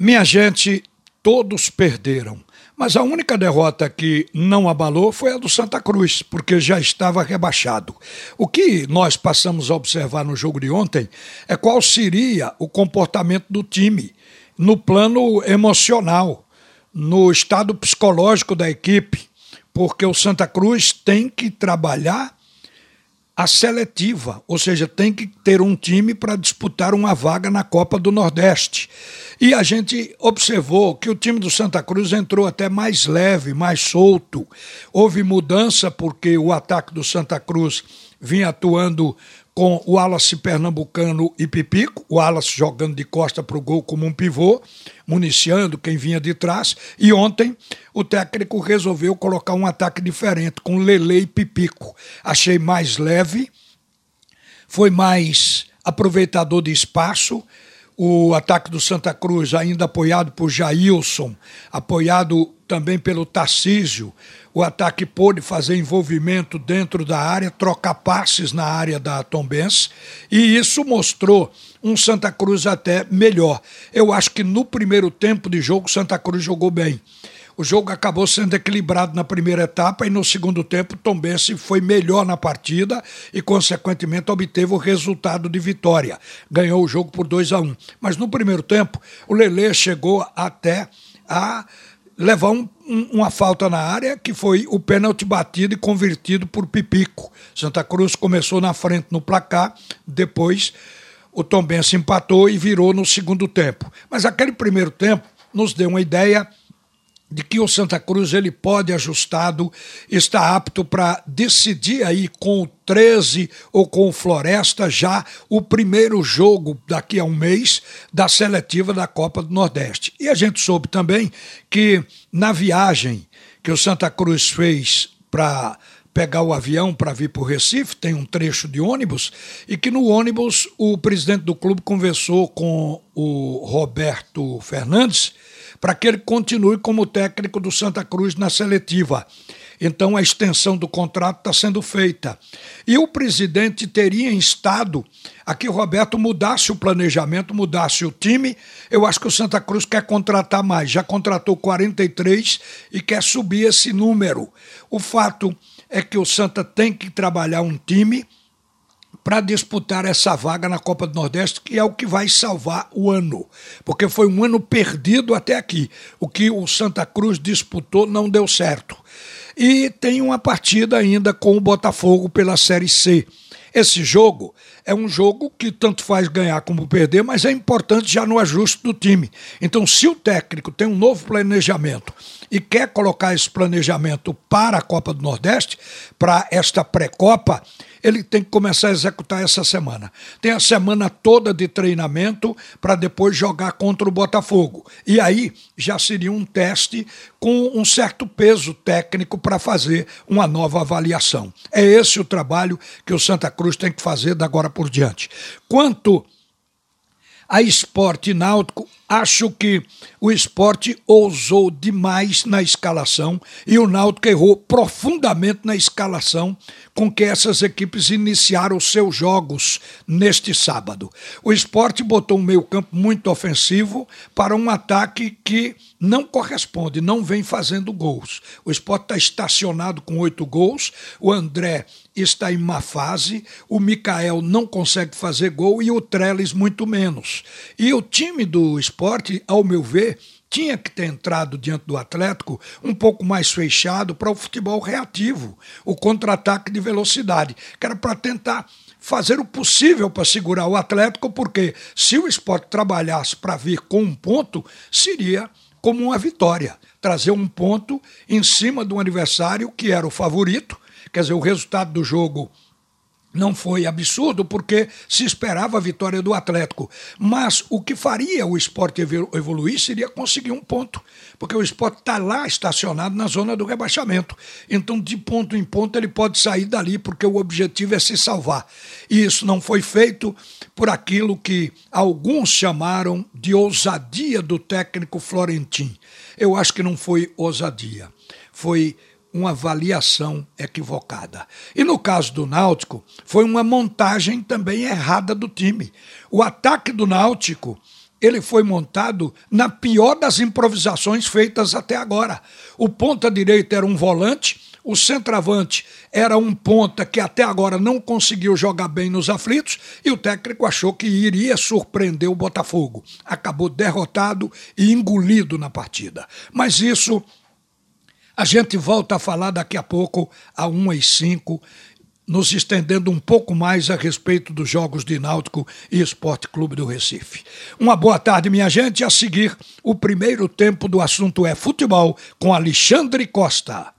Minha gente, todos perderam. Mas a única derrota que não abalou foi a do Santa Cruz, porque já estava rebaixado. O que nós passamos a observar no jogo de ontem é qual seria o comportamento do time no plano emocional, no estado psicológico da equipe, porque o Santa Cruz tem que trabalhar a seletiva, ou seja, tem que ter um time para disputar uma vaga na Copa do Nordeste. E a gente observou que o time do Santa Cruz entrou até mais leve, mais solto. Houve mudança porque o ataque do Santa Cruz vinha atuando com o Wallace Pernambucano e Pipico, o Wallace jogando de costa para o gol como um pivô, municiando quem vinha de trás, e ontem o técnico resolveu colocar um ataque diferente, com Lele e Pipico. Achei mais leve, foi mais aproveitador de espaço, o ataque do Santa Cruz, ainda apoiado por Jailson, apoiado também pelo Tarcísio, o ataque pôde fazer envolvimento dentro da área, trocar passes na área da Tombense, e isso mostrou um Santa Cruz até melhor. Eu acho que no primeiro tempo de jogo, Santa Cruz jogou bem. O jogo acabou sendo equilibrado na primeira etapa e no segundo tempo Tombense foi melhor na partida e consequentemente obteve o resultado de vitória. Ganhou o jogo por 2 a 1. Um. Mas no primeiro tempo o Lele chegou até a levar um, um, uma falta na área, que foi o pênalti batido e convertido por Pipico. Santa Cruz começou na frente no placar, depois o Tombense empatou e virou no segundo tempo. Mas aquele primeiro tempo nos deu uma ideia de que o Santa Cruz ele pode ajustado, está apto para decidir aí com o 13 ou com o Floresta já o primeiro jogo daqui a um mês da seletiva da Copa do Nordeste. E a gente soube também que na viagem que o Santa Cruz fez para pegar o avião para vir para o Recife, tem um trecho de ônibus, e que no ônibus o presidente do clube conversou com o Roberto Fernandes para que ele continue como técnico do Santa Cruz na seletiva. Então a extensão do contrato está sendo feita. E o presidente teria instado a que Roberto mudasse o planejamento, mudasse o time. Eu acho que o Santa Cruz quer contratar mais. Já contratou 43 e quer subir esse número. O fato é que o Santa tem que trabalhar um time para disputar essa vaga na Copa do Nordeste, que é o que vai salvar o ano. Porque foi um ano perdido até aqui. O que o Santa Cruz disputou não deu certo. E tem uma partida ainda com o Botafogo pela Série C. Esse jogo é um jogo que tanto faz ganhar como perder, mas é importante já no ajuste do time. Então, se o técnico tem um novo planejamento e quer colocar esse planejamento para a Copa do Nordeste, para esta pré-copa, ele tem que começar a executar essa semana. Tem a semana toda de treinamento para depois jogar contra o Botafogo. E aí já seria um teste com um certo peso técnico para fazer uma nova avaliação. É esse o trabalho que o Santa Cruz tem que fazer da agora por diante. Quanto a esporte náutico, acho que o esporte ousou demais na escalação e o Náutico errou profundamente na escalação com que essas equipes iniciaram seus jogos neste sábado. O esporte botou um meio-campo muito ofensivo para um ataque que não corresponde, não vem fazendo gols. O esporte está estacionado com oito gols, o André está em má fase, o Mikael não consegue fazer gol e o Trellis muito menos. E o time do esporte, ao meu ver, tinha que ter entrado diante do Atlético um pouco mais fechado para o futebol reativo, o contra-ataque de velocidade, que era para tentar fazer o possível para segurar o Atlético, porque se o esporte trabalhasse para vir com um ponto, seria como uma vitória. Trazer um ponto em cima do adversário que era o favorito, quer dizer, o resultado do jogo não foi absurdo, porque se esperava a vitória do Atlético. Mas o que faria o esporte evoluir seria conseguir um ponto, porque o esporte está lá estacionado na zona do rebaixamento. Então, de ponto em ponto, ele pode sair dali, porque o objetivo é se salvar. E isso não foi feito por aquilo que alguns chamaram de ousadia do técnico Florentin. Eu acho que não foi ousadia, foi uma avaliação equivocada. E no caso do Náutico, foi uma montagem também errada do time. O ataque do Náutico ele foi montado na pior das improvisações feitas até agora. O ponta direita era um volante, o centroavante era um ponta que até agora não conseguiu jogar bem nos aflitos e o técnico achou que iria surpreender o Botafogo. Acabou derrotado e engolido na partida. Mas isso a gente volta a falar daqui a pouco, a 1 e 5 nos estendendo um pouco mais a respeito dos jogos de Náutico e Esporte Clube do Recife. Uma boa tarde, minha gente. A seguir, o primeiro tempo do assunto é futebol com Alexandre Costa.